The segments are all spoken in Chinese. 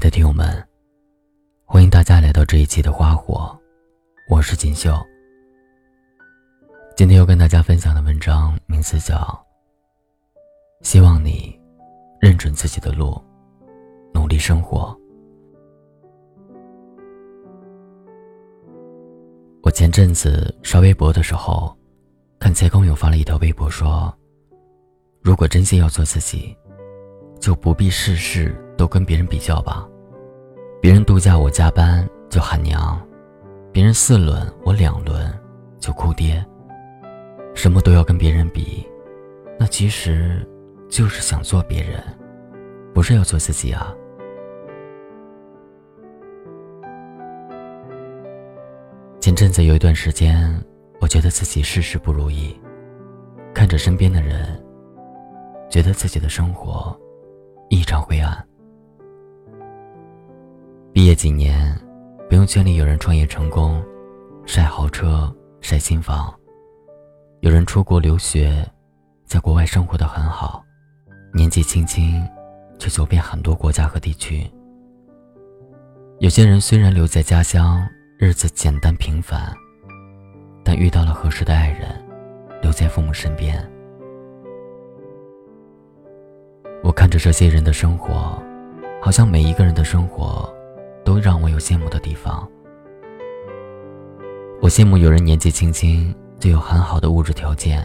的听友们，欢迎大家来到这一期的花火，我是锦绣。今天要跟大家分享的文章名字叫《希望你认准自己的路，努力生活》。我前阵子刷微博的时候，看蔡康永发了一条微博说：“如果真心要做自己，就不必事事都跟别人比较吧。别人度假我加班就喊娘，别人四轮我两轮就哭爹。什么都要跟别人比，那其实就是想做别人，不是要做自己啊。”前阵子有一段时间，我觉得自己事事不如意，看着身边的人，觉得自己的生活异常灰暗。毕业几年，朋友圈里有人创业成功，晒豪车、晒新房；有人出国留学，在国外生活的很好，年纪轻轻却走遍很多国家和地区。有些人虽然留在家乡。日子简单平凡，但遇到了合适的爱人，留在父母身边。我看着这些人的生活，好像每一个人的生活，都让我有羡慕的地方。我羡慕有人年纪轻轻就有很好的物质条件，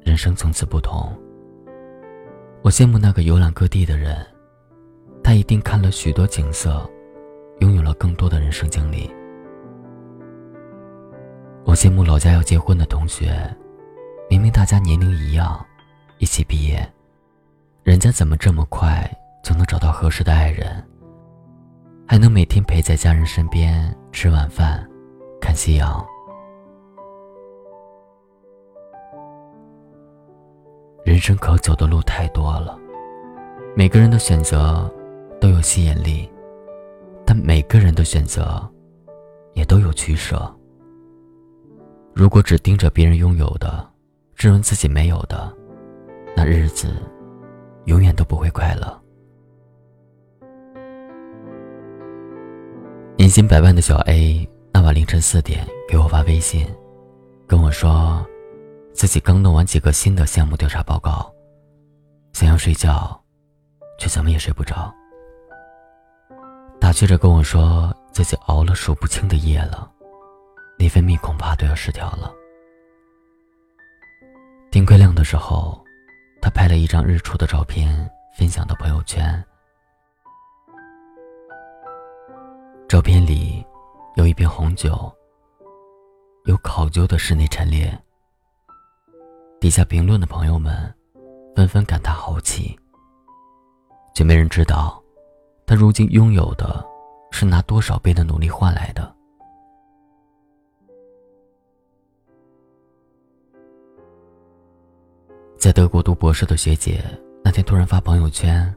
人生从此不同。我羡慕那个游览各地的人，他一定看了许多景色，拥有了更多的人生经历。我羡慕老家要结婚的同学，明明大家年龄一样，一起毕业，人家怎么这么快就能找到合适的爱人，还能每天陪在家人身边吃晚饭、看夕阳？人生可走的路太多了，每个人的选择都有吸引力，但每个人的选择也都有取舍。如果只盯着别人拥有的，质问自己没有的，那日子永远都不会快乐。年薪百万的小 A 那晚凌晨四点给我发微信，跟我说，自己刚弄完几个新的项目调查报告，想要睡觉，却怎么也睡不着。打趣着跟我说自己熬了数不清的夜了。内分泌恐怕都要失调了。天快亮的时候，他拍了一张日出的照片，分享到朋友圈。照片里有一瓶红酒，有考究的室内陈列。底下评论的朋友们纷纷感叹豪气，却没人知道，他如今拥有的是拿多少倍的努力换来的。在德国读博士的学姐那天突然发朋友圈，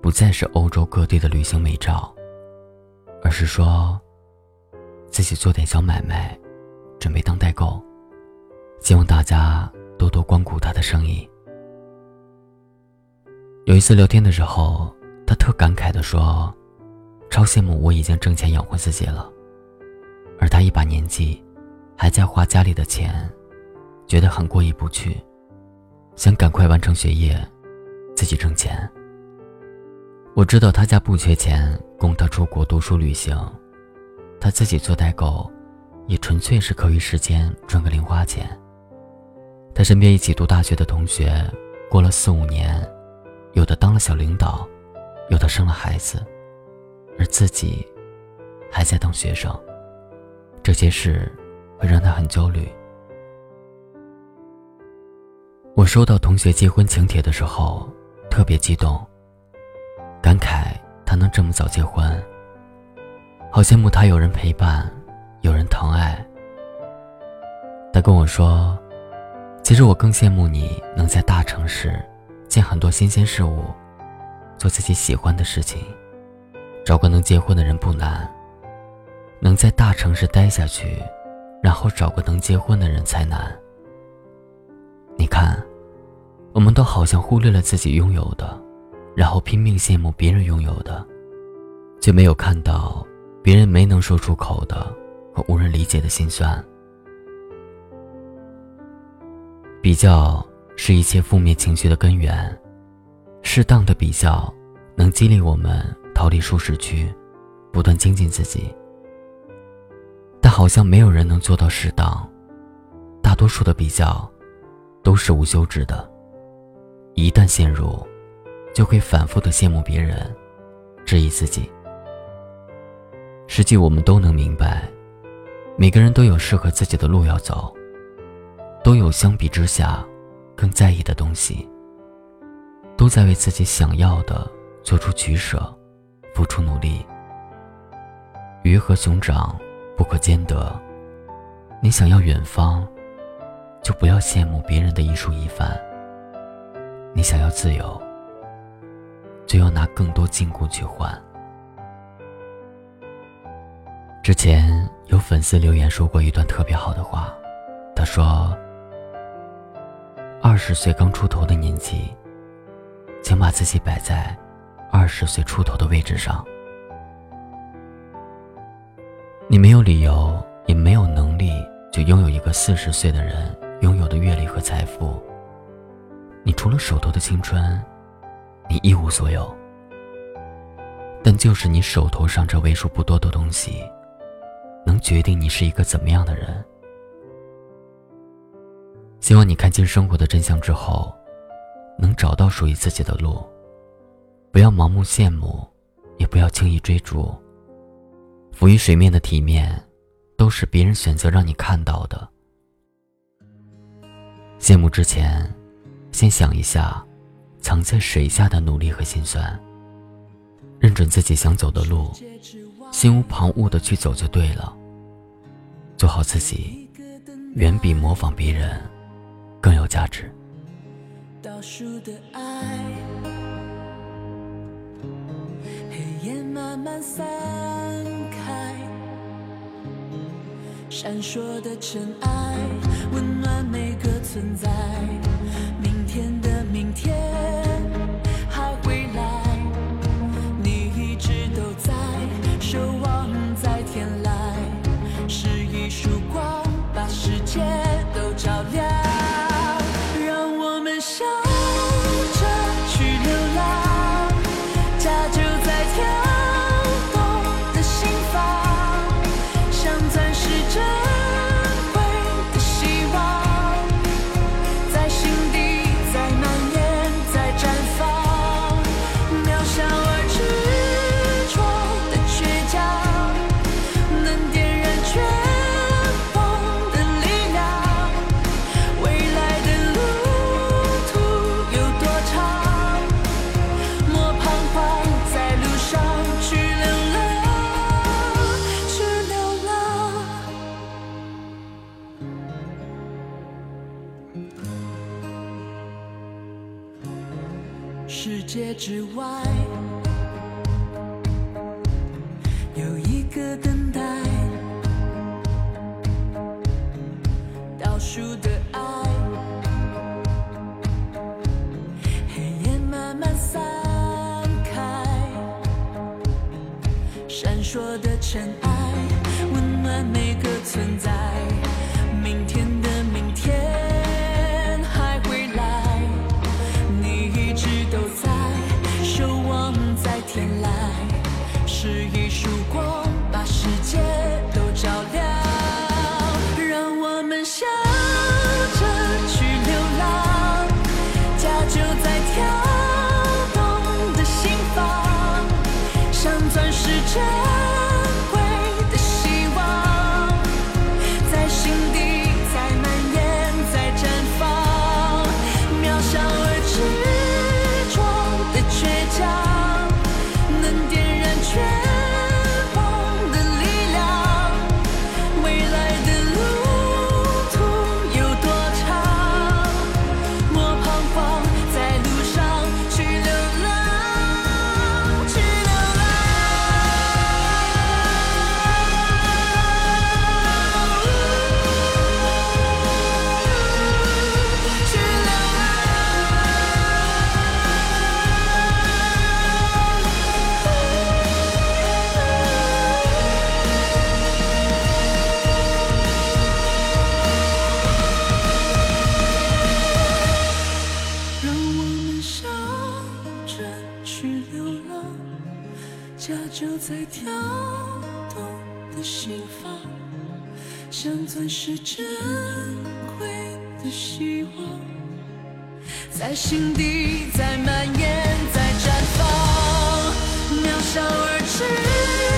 不再是欧洲各地的旅行美照，而是说自己做点小买卖，准备当代购，希望大家多多光顾他的生意。有一次聊天的时候，他特感慨的说：“超羡慕我已经挣钱养活自己了，而他一把年纪，还在花家里的钱，觉得很过意不去。”想赶快完成学业，自己挣钱。我知道他家不缺钱供他出国读书旅行，他自己做代购，也纯粹是课余时间赚个零花钱。他身边一起读大学的同学，过了四五年，有的当了小领导，有的生了孩子，而自己还在当学生。这些事会让他很焦虑。我收到同学结婚请帖的时候，特别激动，感慨他能这么早结婚，好羡慕他有人陪伴，有人疼爱。他跟我说，其实我更羡慕你能在大城市见很多新鲜事物，做自己喜欢的事情，找个能结婚的人不难，能在大城市待下去，然后找个能结婚的人才难。你看，我们都好像忽略了自己拥有的，然后拼命羡慕别人拥有的，却没有看到别人没能说出口的和无人理解的心酸。比较是一切负面情绪的根源，适当的比较能激励我们逃离舒适区，不断精进自己。但好像没有人能做到适当，大多数的比较都是无休止的，一旦陷入。就会反复的羡慕别人，质疑自己。实际我们都能明白，每个人都有适合自己的路要走，都有相比之下更在意的东西，都在为自己想要的做出取舍，付出努力。鱼和熊掌不可兼得，你想要远方，就不要羡慕别人的一蔬一饭。你想要自由。就要拿更多禁锢去换。之前有粉丝留言说过一段特别好的话，他说：“二十岁刚出头的年纪，请把自己摆在二十岁出头的位置上。你没有理由，也没有能力，就拥有一个四十岁的人拥有的阅历和财富。你除了手头的青春。”你一无所有，但就是你手头上这为数不多的东西，能决定你是一个怎么样的人。希望你看清生活的真相之后，能找到属于自己的路，不要盲目羡慕，也不要轻易追逐。浮于水面的体面，都是别人选择让你看到的。羡慕之前，先想一下。藏在水下的努力和心酸，认准自己想走的路，心无旁骛的去走就对了。做好自己，远比模仿别人更有价值。倒数的爱，黑夜慢慢散开，闪烁的尘埃，温暖每个存在。世界之外，有一个等待，倒数的爱，黑夜慢慢散开，闪烁的尘埃，温暖每个存在。流浪，家就在跳动的心房，像钻石珍贵的希望，在心底在蔓延，在绽放，渺小而炽热。